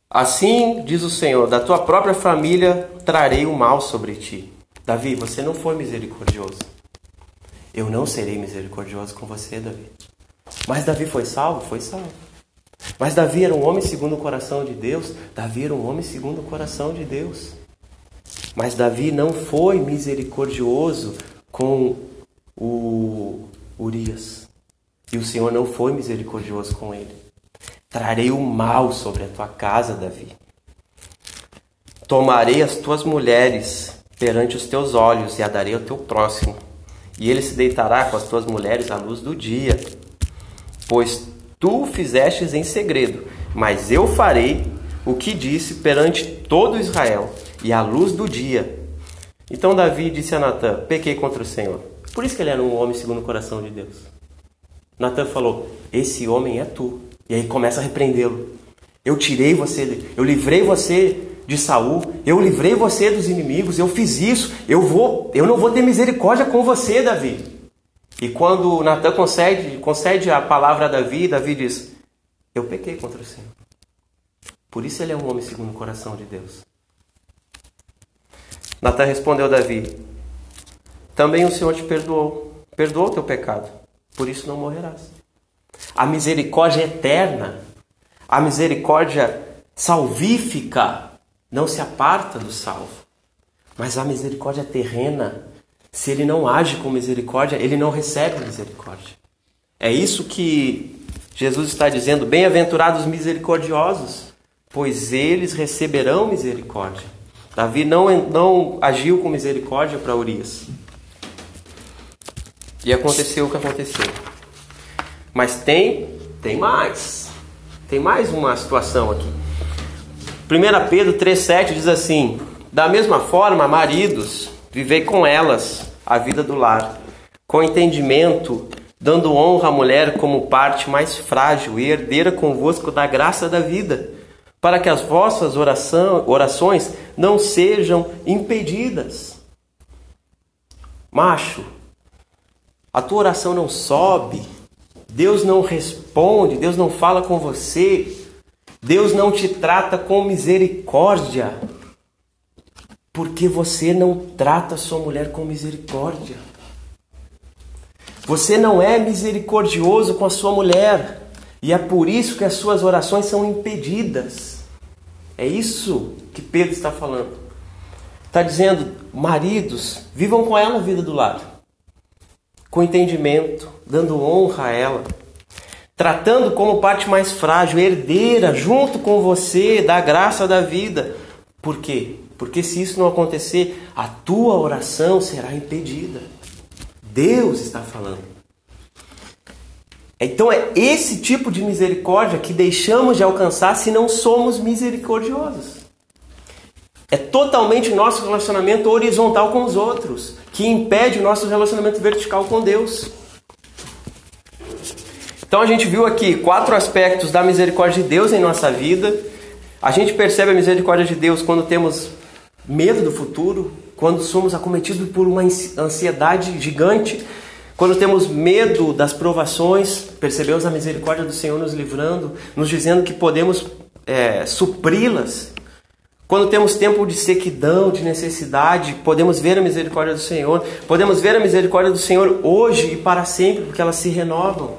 Assim diz o Senhor: Da tua própria família trarei o mal sobre ti. Davi, você não foi misericordioso. Eu não serei misericordioso com você, Davi. Mas Davi foi salvo? Foi salvo. Mas Davi era um homem segundo o coração de Deus? Davi era um homem segundo o coração de Deus. Mas Davi não foi misericordioso com o Urias. E o Senhor não foi misericordioso com ele. Trarei o mal sobre a tua casa, Davi. Tomarei as tuas mulheres perante os teus olhos e a darei ao teu próximo. E ele se deitará com as tuas mulheres à luz do dia. Pois tu fizestes em segredo, mas eu farei o que disse perante todo Israel e à luz do dia. Então Davi disse a Natã: Pequei contra o Senhor. Por isso que ele era um homem segundo o coração de Deus. Natã falou: Esse homem é tu. E aí começa a repreendê-lo. Eu tirei você, eu livrei você de Saul, eu livrei você dos inimigos, eu fiz isso, eu vou, eu não vou ter misericórdia com você, Davi. E quando Natan concede, concede a palavra a Davi, Davi diz: Eu pequei contra o Senhor. Por isso ele é um homem segundo o coração de Deus. Natan respondeu a Davi: Também o Senhor te perdoou, perdoou o teu pecado, por isso não morrerás. A misericórdia eterna, a misericórdia salvífica, não se aparta do salvo. Mas a misericórdia terrena, se ele não age com misericórdia, ele não recebe misericórdia. É isso que Jesus está dizendo: bem-aventurados misericordiosos, pois eles receberão misericórdia. Davi não, não agiu com misericórdia para Urias. E aconteceu o que aconteceu. Mas tem, tem mais. Tem mais uma situação aqui. 1 Pedro 3,7 diz assim: Da mesma forma, maridos, vivei com elas a vida do lar, com entendimento, dando honra à mulher como parte mais frágil e herdeira convosco da graça da vida para que as vossas oração, orações não sejam impedidas. Macho, a tua oração não sobe, Deus não responde, Deus não fala com você, Deus não te trata com misericórdia, porque você não trata sua mulher com misericórdia. Você não é misericordioso com a sua mulher, e é por isso que as suas orações são impedidas. É isso que Pedro está falando. Está dizendo, maridos, vivam com ela a vida do lar, com entendimento, dando honra a ela, tratando como parte mais frágil, herdeira, junto com você, da graça da vida. Por quê? Porque se isso não acontecer, a tua oração será impedida. Deus está falando. Então é esse tipo de misericórdia que deixamos de alcançar se não somos misericordiosos. É totalmente nosso relacionamento horizontal com os outros que impede o nosso relacionamento vertical com Deus. Então a gente viu aqui quatro aspectos da misericórdia de Deus em nossa vida. A gente percebe a misericórdia de Deus quando temos medo do futuro, quando somos acometidos por uma ansiedade gigante, Quando temos medo das provações, percebemos a misericórdia do Senhor nos livrando, nos dizendo que podemos é, supri-las. Quando temos tempo de sequidão, de necessidade, podemos ver a misericórdia do Senhor. Podemos ver a misericórdia do Senhor hoje e para sempre, porque elas se renovam.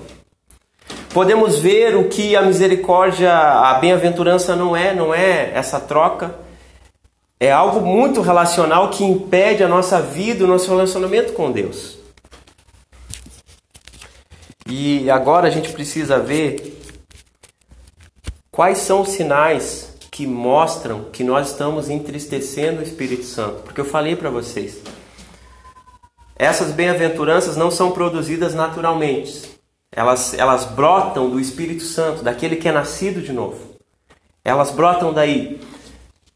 Podemos ver o que a misericórdia, a bem-aventurança não é, não é essa troca. É algo muito relacional que impede a nossa vida, o nosso relacionamento com Deus. E agora a gente precisa ver quais são os sinais que mostram que nós estamos entristecendo o Espírito Santo. Porque eu falei para vocês, essas bem-aventuranças não são produzidas naturalmente. Elas, elas brotam do Espírito Santo, daquele que é nascido de novo. Elas brotam daí.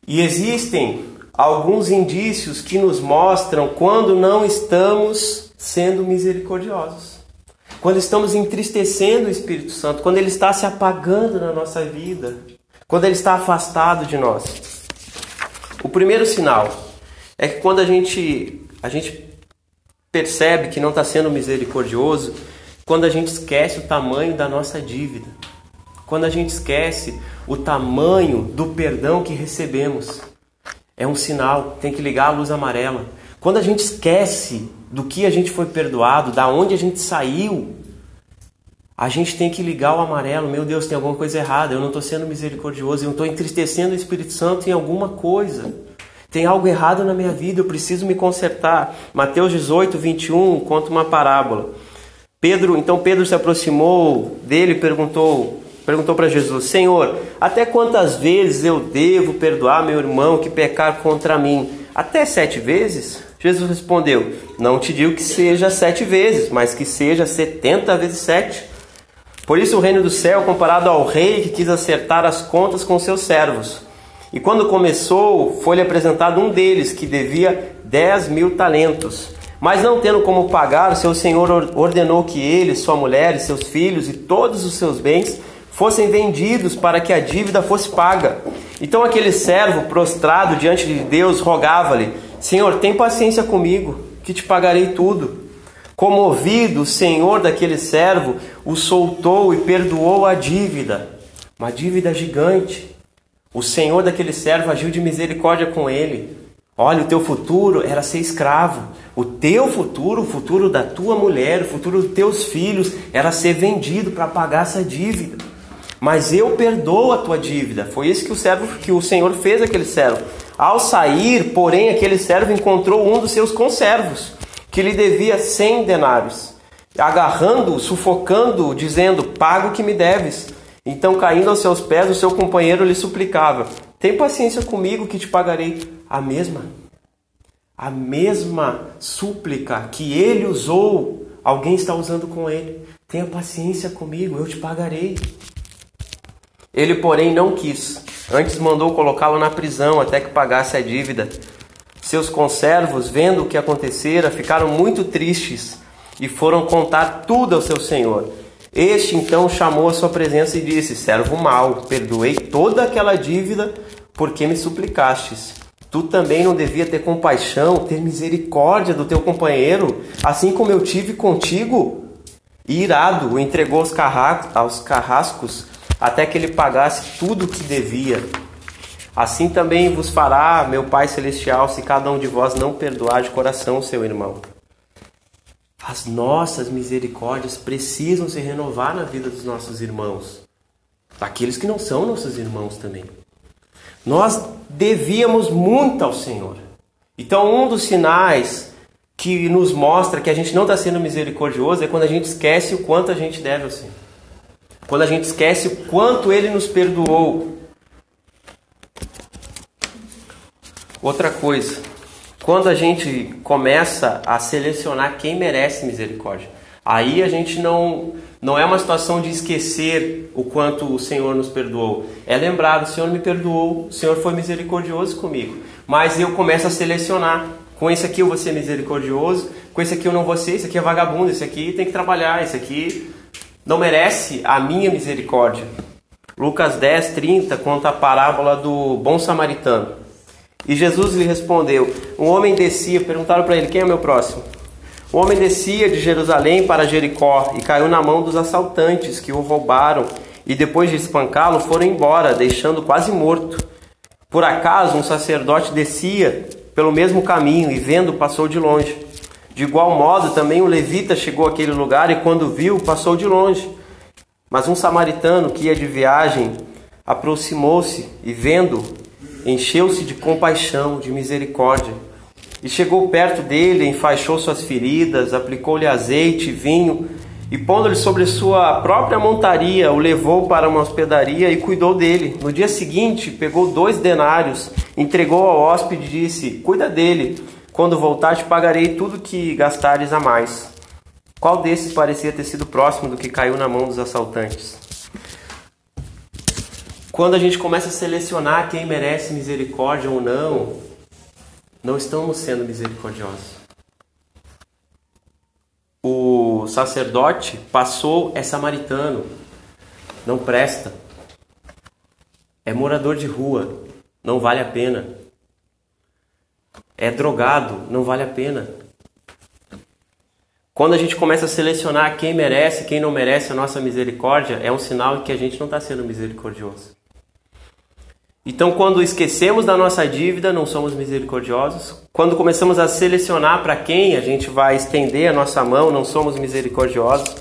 E existem alguns indícios que nos mostram quando não estamos sendo misericordiosos quando estamos entristecendo o Espírito Santo, quando ele está se apagando na nossa vida, quando ele está afastado de nós. O primeiro sinal é que quando a gente, a gente percebe que não está sendo misericordioso, quando a gente esquece o tamanho da nossa dívida, quando a gente esquece o tamanho do perdão que recebemos. É um sinal, tem que ligar a luz amarela. Quando a gente esquece do que a gente foi perdoado, da onde a gente saiu, a gente tem que ligar o amarelo. Meu Deus, tem alguma coisa errada. Eu não estou sendo misericordioso. Eu estou entristecendo o Espírito Santo em alguma coisa. Tem algo errado na minha vida. Eu preciso me consertar. Mateus 18, 21 conta uma parábola. Pedro, então Pedro se aproximou dele e perguntou, perguntou para Jesus: Senhor, até quantas vezes eu devo perdoar meu irmão que pecar contra mim? Até sete vezes? Jesus respondeu: Não te digo que seja sete vezes, mas que seja setenta vezes sete. Por isso o reino do céu é comparado ao rei que quis acertar as contas com seus servos. E quando começou, foi-lhe apresentado um deles que devia dez mil talentos. Mas não tendo como pagar, seu senhor ordenou que ele, sua mulher e seus filhos e todos os seus bens fossem vendidos para que a dívida fosse paga. Então aquele servo, prostrado diante de Deus, rogava-lhe: Senhor, tem paciência comigo, que te pagarei tudo. Comovido, o senhor daquele servo o soltou e perdoou a dívida, uma dívida gigante. O senhor daquele servo agiu de misericórdia com ele. Olha, o teu futuro era ser escravo. O teu futuro, o futuro da tua mulher, o futuro dos teus filhos era ser vendido para pagar essa dívida. Mas eu perdoo a tua dívida. Foi isso que o servo que o Senhor fez aquele servo. Ao sair, porém, aquele servo encontrou um dos seus conservos, que lhe devia cem denários, agarrando-o, sufocando-o, dizendo: Paga o que me deves. Então, caindo aos seus pés, o seu companheiro lhe suplicava: Tem paciência comigo que te pagarei a mesma. A mesma súplica que ele usou, alguém está usando com ele. Tenha paciência comigo, eu te pagarei. Ele, porém, não quis. Antes mandou colocá-lo na prisão até que pagasse a dívida. Seus conservos, vendo o que acontecera, ficaram muito tristes e foram contar tudo ao seu senhor. Este então chamou a sua presença e disse: Servo mau, perdoei toda aquela dívida porque me suplicastes. Tu também não devia ter compaixão, ter misericórdia do teu companheiro, assim como eu tive contigo? E irado, o entregou aos, aos carrascos até que ele pagasse tudo o que devia. Assim também vos fará meu Pai Celestial, se cada um de vós não perdoar de coração seu irmão. As nossas misericórdias precisam se renovar na vida dos nossos irmãos, daqueles que não são nossos irmãos também. Nós devíamos muito ao Senhor. Então, um dos sinais que nos mostra que a gente não está sendo misericordioso é quando a gente esquece o quanto a gente deve ao Senhor. Quando a gente esquece o quanto ele nos perdoou. Outra coisa, quando a gente começa a selecionar quem merece misericórdia, aí a gente não não é uma situação de esquecer o quanto o Senhor nos perdoou. É lembrar, o Senhor me perdoou, o Senhor foi misericordioso comigo. Mas eu começo a selecionar. Com esse aqui eu vou ser misericordioso, com esse aqui eu não vou ser, esse aqui é vagabundo, esse aqui tem que trabalhar, esse aqui não merece a minha misericórdia. Lucas 10, 30 conta a parábola do bom samaritano. E Jesus lhe respondeu: Um homem descia, perguntaram para ele: Quem é meu próximo? O homem descia de Jerusalém para Jericó e caiu na mão dos assaltantes que o roubaram e depois de espancá-lo foram embora, deixando quase morto. Por acaso um sacerdote descia pelo mesmo caminho e vendo passou de longe. De igual modo também um levita chegou àquele lugar e quando viu passou de longe. Mas um samaritano que ia de viagem aproximou-se e vendo encheu-se de compaixão, de misericórdia. E chegou perto dele, enfaixou suas feridas, aplicou-lhe azeite vinho, e pondo-lhe sobre sua própria montaria, o levou para uma hospedaria e cuidou dele. No dia seguinte, pegou dois denários, entregou ao hóspede e disse: Cuida dele, quando voltar te pagarei tudo que gastares a mais. Qual desses parecia ter sido próximo do que caiu na mão dos assaltantes? Quando a gente começa a selecionar quem merece misericórdia ou não, não estamos sendo misericordiosos. O sacerdote passou é samaritano, não presta, é morador de rua, não vale a pena, é drogado, não vale a pena. Quando a gente começa a selecionar quem merece, quem não merece a nossa misericórdia, é um sinal que a gente não está sendo misericordioso. Então, quando esquecemos da nossa dívida, não somos misericordiosos. Quando começamos a selecionar para quem a gente vai estender a nossa mão, não somos misericordiosos.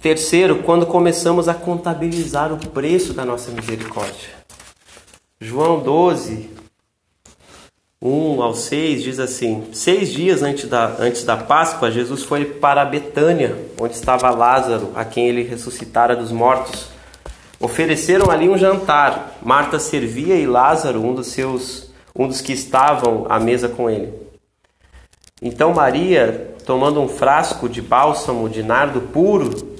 Terceiro, quando começamos a contabilizar o preço da nossa misericórdia. João 12, 1 ao 6 diz assim: Seis dias antes da, antes da Páscoa, Jesus foi para Betânia, onde estava Lázaro, a quem ele ressuscitara dos mortos. Ofereceram ali um jantar. Marta servia e Lázaro, um dos seus, um dos que estavam à mesa com ele. Então Maria, tomando um frasco de bálsamo de nardo puro,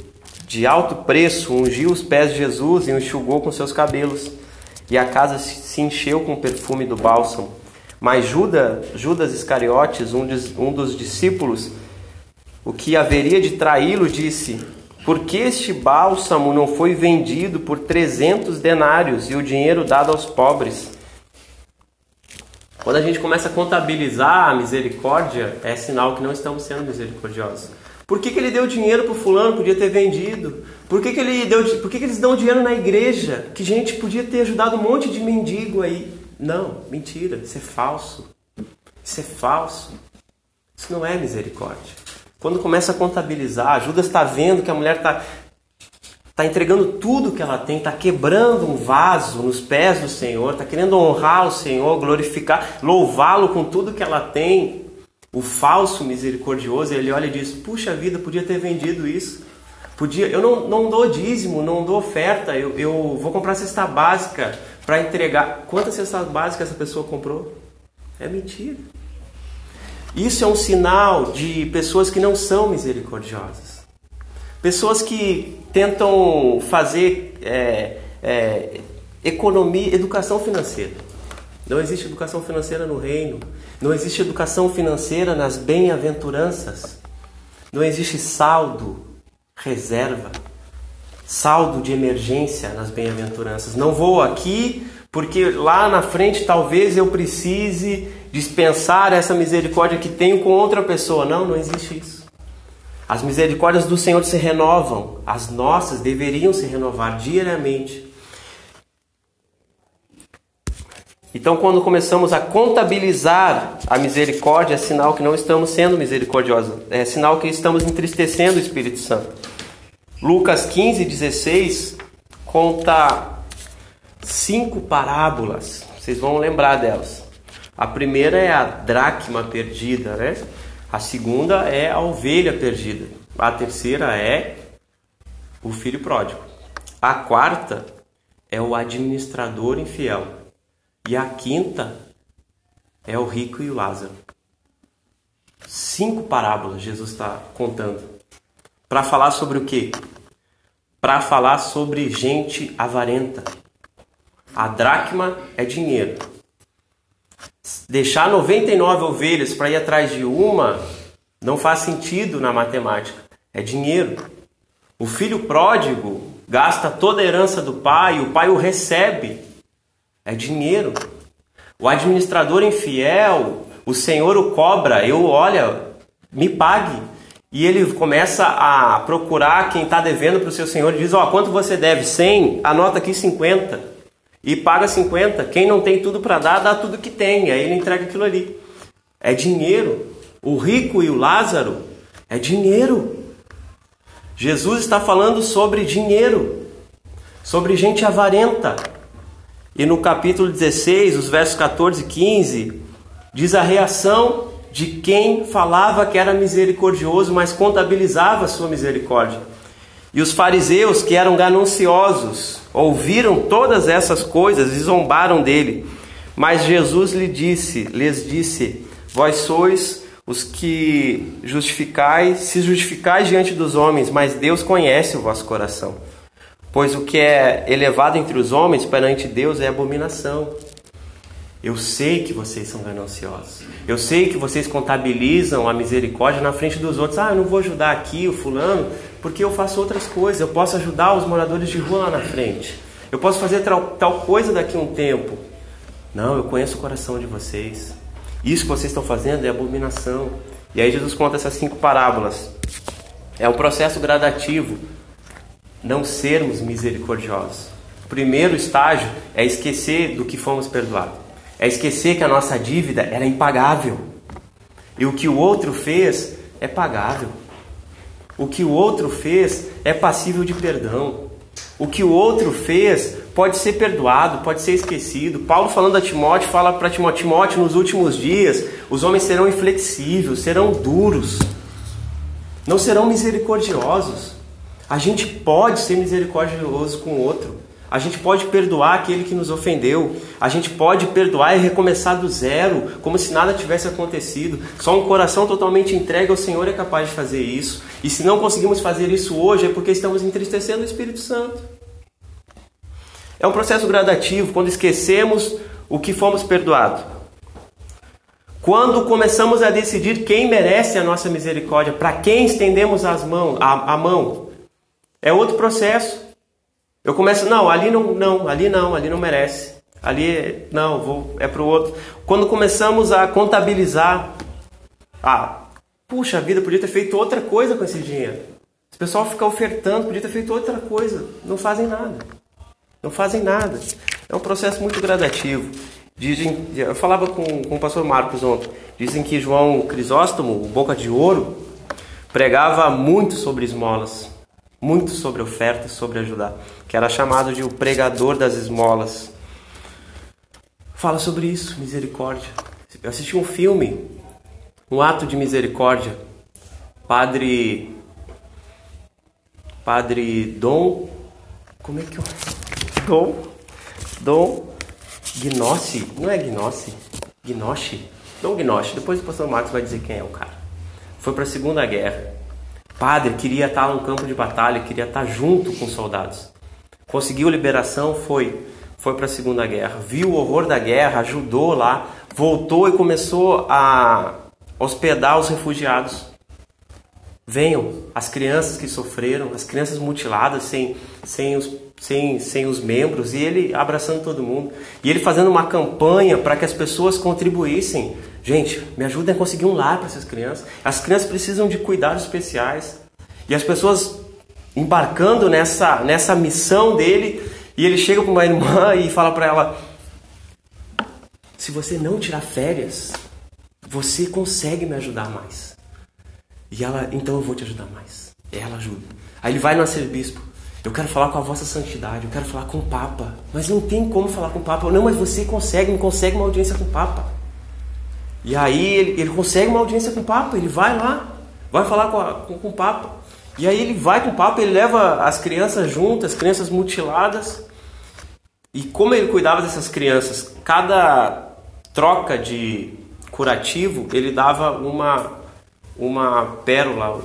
de alto preço, ungiu os pés de Jesus e o enxugou com seus cabelos. E a casa se encheu com o perfume do bálsamo. Mas Judas, Judas Iscariotes, um, um dos discípulos, o que haveria de traí-lo, disse: por que este bálsamo não foi vendido por 300 denários e o dinheiro dado aos pobres? Quando a gente começa a contabilizar a misericórdia, é sinal que não estamos sendo misericordiosos. Por que, que ele deu dinheiro para o fulano? Podia ter vendido. Por que, que, ele deu, por que, que eles dão dinheiro na igreja? Que gente podia ter ajudado um monte de mendigo aí. Não, mentira, isso é falso. Isso é falso. Isso não é misericórdia. Quando começa a contabilizar, Judas está vendo que a mulher está tá entregando tudo que ela tem, está quebrando um vaso nos pés do Senhor, está querendo honrar o Senhor, glorificar, louvá-lo com tudo que ela tem. O falso misericordioso, ele olha e diz: Puxa vida, podia ter vendido isso. Podia, eu não, não dou dízimo, não dou oferta, eu, eu vou comprar cesta básica para entregar. Quantas cestas básicas essa pessoa comprou? É mentira. Isso é um sinal de pessoas que não são misericordiosas. Pessoas que tentam fazer é, é, economia, educação financeira. Não existe educação financeira no reino. Não existe educação financeira nas bem-aventuranças. Não existe saldo, reserva, saldo de emergência nas bem-aventuranças. Não vou aqui porque lá na frente talvez eu precise dispensar essa misericórdia que tenho com outra pessoa. Não, não existe isso. As misericórdias do Senhor se renovam, as nossas deveriam se renovar diariamente. Então, quando começamos a contabilizar a misericórdia, é sinal que não estamos sendo misericordiosos, é sinal que estamos entristecendo o Espírito Santo. Lucas 15, 16 conta cinco parábolas, vocês vão lembrar delas. A primeira é a dracma perdida, né? A segunda é a ovelha perdida. A terceira é o filho pródigo. A quarta é o administrador infiel. E a quinta é o rico e o Lázaro. Cinco parábolas Jesus está contando. Para falar sobre o quê? Para falar sobre gente avarenta. A dracma é dinheiro. Deixar 99 ovelhas para ir atrás de uma não faz sentido na matemática. É dinheiro. O filho pródigo gasta toda a herança do pai, o pai o recebe. É dinheiro. O administrador infiel, o Senhor o cobra. Eu, olha, me pague. E ele começa a procurar quem está devendo para o seu senhor e diz: Ó, oh, quanto você deve? 100, anota aqui 50. E paga 50. Quem não tem tudo para dar, dá tudo que tem. Aí ele entrega aquilo ali. É dinheiro. O rico e o Lázaro é dinheiro. Jesus está falando sobre dinheiro, sobre gente avarenta. E no capítulo 16, os versos 14 e 15, diz a reação de quem falava que era misericordioso, mas contabilizava sua misericórdia. E os fariseus, que eram gananciosos, ouviram todas essas coisas e zombaram dele. Mas Jesus lhe disse, lhes disse: Vós sois os que justificais, se justificais diante dos homens, mas Deus conhece o vosso coração. Pois o que é elevado entre os homens perante Deus é abominação. Eu sei que vocês são gananciosos. Eu sei que vocês contabilizam a misericórdia na frente dos outros. Ah, eu não vou ajudar aqui o fulano porque eu faço outras coisas. Eu posso ajudar os moradores de rua lá na frente. Eu posso fazer tal, tal coisa daqui a um tempo. Não, eu conheço o coração de vocês. Isso que vocês estão fazendo é abominação. E aí Jesus conta essas cinco parábolas. É um processo gradativo. Não sermos misericordiosos. O primeiro estágio é esquecer do que fomos perdoados. É esquecer que a nossa dívida era impagável. E o que o outro fez é pagável. O que o outro fez é passível de perdão. O que o outro fez pode ser perdoado, pode ser esquecido. Paulo falando a Timóteo, fala para Timóteo, Timóteo, nos últimos dias, os homens serão inflexíveis, serão duros, não serão misericordiosos. A gente pode ser misericordioso com o outro. A gente pode perdoar aquele que nos ofendeu. A gente pode perdoar e recomeçar do zero, como se nada tivesse acontecido. Só um coração totalmente entregue ao Senhor é capaz de fazer isso. E se não conseguimos fazer isso hoje, é porque estamos entristecendo o Espírito Santo. É um processo gradativo quando esquecemos o que fomos perdoados. Quando começamos a decidir quem merece a nossa misericórdia, para quem estendemos as mãos, a, a mão, é outro processo. Eu começo, não, ali não, não, ali não, ali não merece. Ali, não, vou, é para o outro. Quando começamos a contabilizar, ah, puxa vida, podia ter feito outra coisa com esse dinheiro. O pessoal fica ofertando, podia ter feito outra coisa. Não fazem nada. Não fazem nada. É um processo muito gradativo. Dizem, eu falava com, com o pastor Marcos ontem. Dizem que João Crisóstomo, o boca de ouro, pregava muito sobre esmolas muito sobre oferta, sobre ajudar, que era chamado de o pregador das esmolas. Fala sobre isso, misericórdia. Eu assisti um filme, um ato de misericórdia. Padre Padre Dom como é que eu Dom Dom Gnossi, não é Gnossi, Gnossi, Dom Gnossi. Depois o pastor Marcos vai dizer quem é o cara. Foi para a Segunda Guerra padre queria estar no campo de batalha, queria estar junto com os soldados. Conseguiu liberação, foi foi para a Segunda Guerra, viu o horror da guerra, ajudou lá, voltou e começou a hospedar os refugiados. Venham as crianças que sofreram, as crianças mutiladas sem, sem, os, sem, sem os membros, e ele abraçando todo mundo. E ele fazendo uma campanha para que as pessoas contribuíssem Gente, me ajudem a conseguir um lar para essas crianças. As crianças precisam de cuidados especiais. E as pessoas embarcando nessa, nessa missão dele, e ele chega para uma irmã e fala para ela: Se você não tirar férias, você consegue me ajudar mais. E ela, então eu vou te ajudar mais. Ela ajuda. Aí ele vai no arcebispo. Eu quero falar com a vossa santidade, eu quero falar com o Papa. Mas não tem como falar com o Papa. Não, mas você consegue, me consegue uma audiência com o Papa. E aí ele, ele consegue uma audiência com o Papa, ele vai lá, vai falar com, a, com, com o Papa. E aí ele vai com o Papa, ele leva as crianças juntas, as crianças mutiladas. E como ele cuidava dessas crianças, cada troca de curativo, ele dava uma, uma pérola,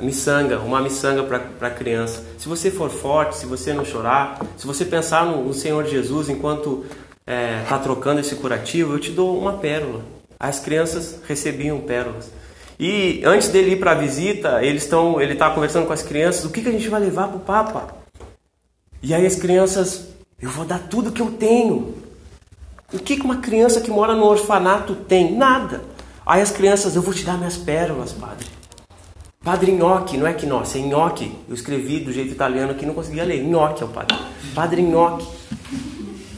miçanga, uma miçanga para a criança. Se você for forte, se você não chorar, se você pensar no, no Senhor Jesus enquanto está é, tá trocando esse curativo, eu te dou uma pérola as crianças recebiam pérolas. E antes dele ir para a visita, eles estão, ele está conversando com as crianças, o que, que a gente vai levar para o Papa? E aí as crianças, eu vou dar tudo que eu tenho. O que, que uma criança que mora no orfanato tem? Nada. Aí as crianças, eu vou te dar minhas pérolas, padre. Padre Nhoque, não é que nossa, é Nhoque. Eu escrevi do jeito italiano que não conseguia ler. Nhoque é o padre. Padre Nhoque.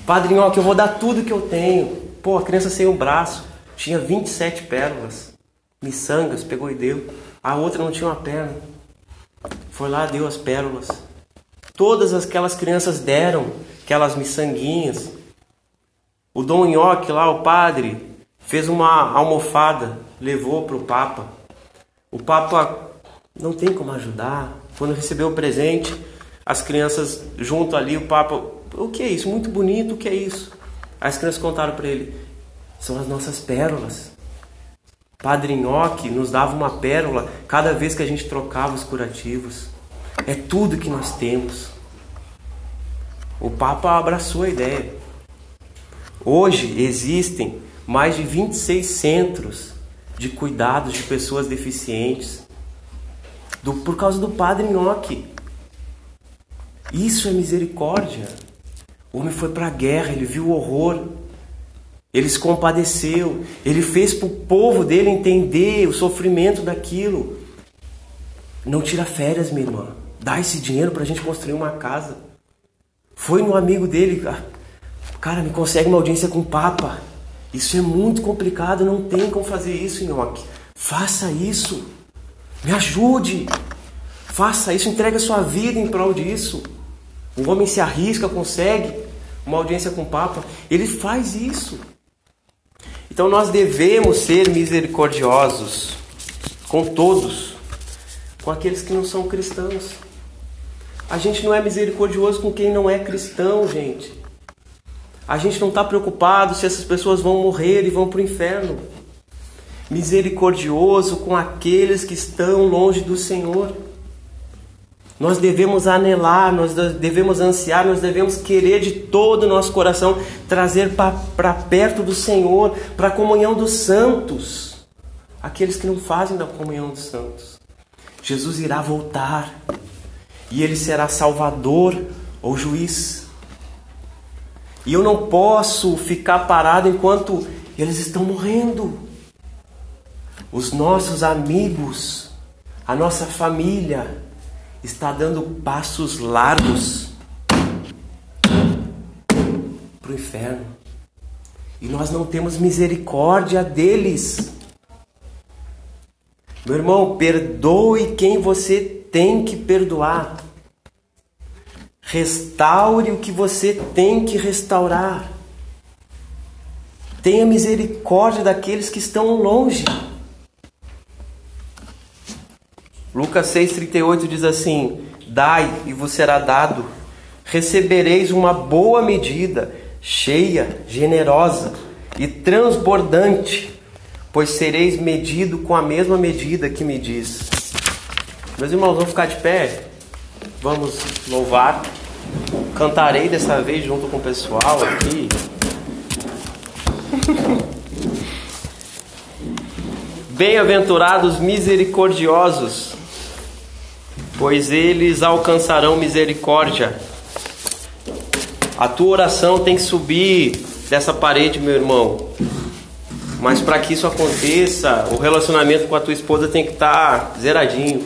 Padre Nhoque, eu vou dar tudo que eu tenho. Pô, a criança sem o braço. Tinha 27 pérolas. Miçangas, pegou e deu. A outra não tinha uma perna. Foi lá, deu as pérolas. Todas aquelas crianças deram aquelas miçanguinhas. O Dom Nhoque lá, o padre, fez uma almofada, levou para o Papa. O Papa não tem como ajudar. Quando recebeu o presente, as crianças junto ali, o Papa, o que é isso? Muito bonito, o que é isso? As crianças contaram para ele, são as nossas pérolas. Padre Nhoque nos dava uma pérola cada vez que a gente trocava os curativos. É tudo que nós temos. O Papa abraçou a ideia. Hoje existem mais de 26 centros de cuidados de pessoas deficientes do, por causa do Padre Nhoque. Isso é misericórdia. O homem foi para a guerra, ele viu o horror, ele se compadeceu, ele fez para o povo dele entender o sofrimento daquilo. Não tira férias, minha irmã. Dá esse dinheiro para a gente construir uma casa. Foi no amigo dele, ah, cara, me consegue uma audiência com o Papa. Isso é muito complicado, não tem como fazer isso, Nhoque. Faça isso. Me ajude. Faça isso, entregue a sua vida em prol disso. O homem se arrisca, consegue uma audiência com o Papa. Ele faz isso. Então nós devemos ser misericordiosos com todos, com aqueles que não são cristãos. A gente não é misericordioso com quem não é cristão, gente. A gente não está preocupado se essas pessoas vão morrer e vão para o inferno. Misericordioso com aqueles que estão longe do Senhor. Nós devemos anelar, nós devemos ansiar, nós devemos querer de todo o nosso coração trazer para perto do Senhor, para a comunhão dos santos, aqueles que não fazem da comunhão dos santos. Jesus irá voltar e ele será salvador ou juiz. E eu não posso ficar parado enquanto eles estão morrendo. Os nossos amigos, a nossa família está dando passos largos para o inferno. E nós não temos misericórdia deles. Meu irmão, perdoe quem você tem que perdoar. Restaure o que você tem que restaurar. Tenha misericórdia daqueles que estão longe. Lucas 6,38 diz assim: Dai e vos será dado, recebereis uma boa medida, cheia, generosa e transbordante, pois sereis medido com a mesma medida que medis. Meus irmãos, vamos ficar de pé? Vamos louvar. Cantarei dessa vez junto com o pessoal aqui. Bem-aventurados misericordiosos, pois eles alcançarão misericórdia. A tua oração tem que subir dessa parede, meu irmão. Mas para que isso aconteça, o relacionamento com a tua esposa tem que estar tá zeradinho.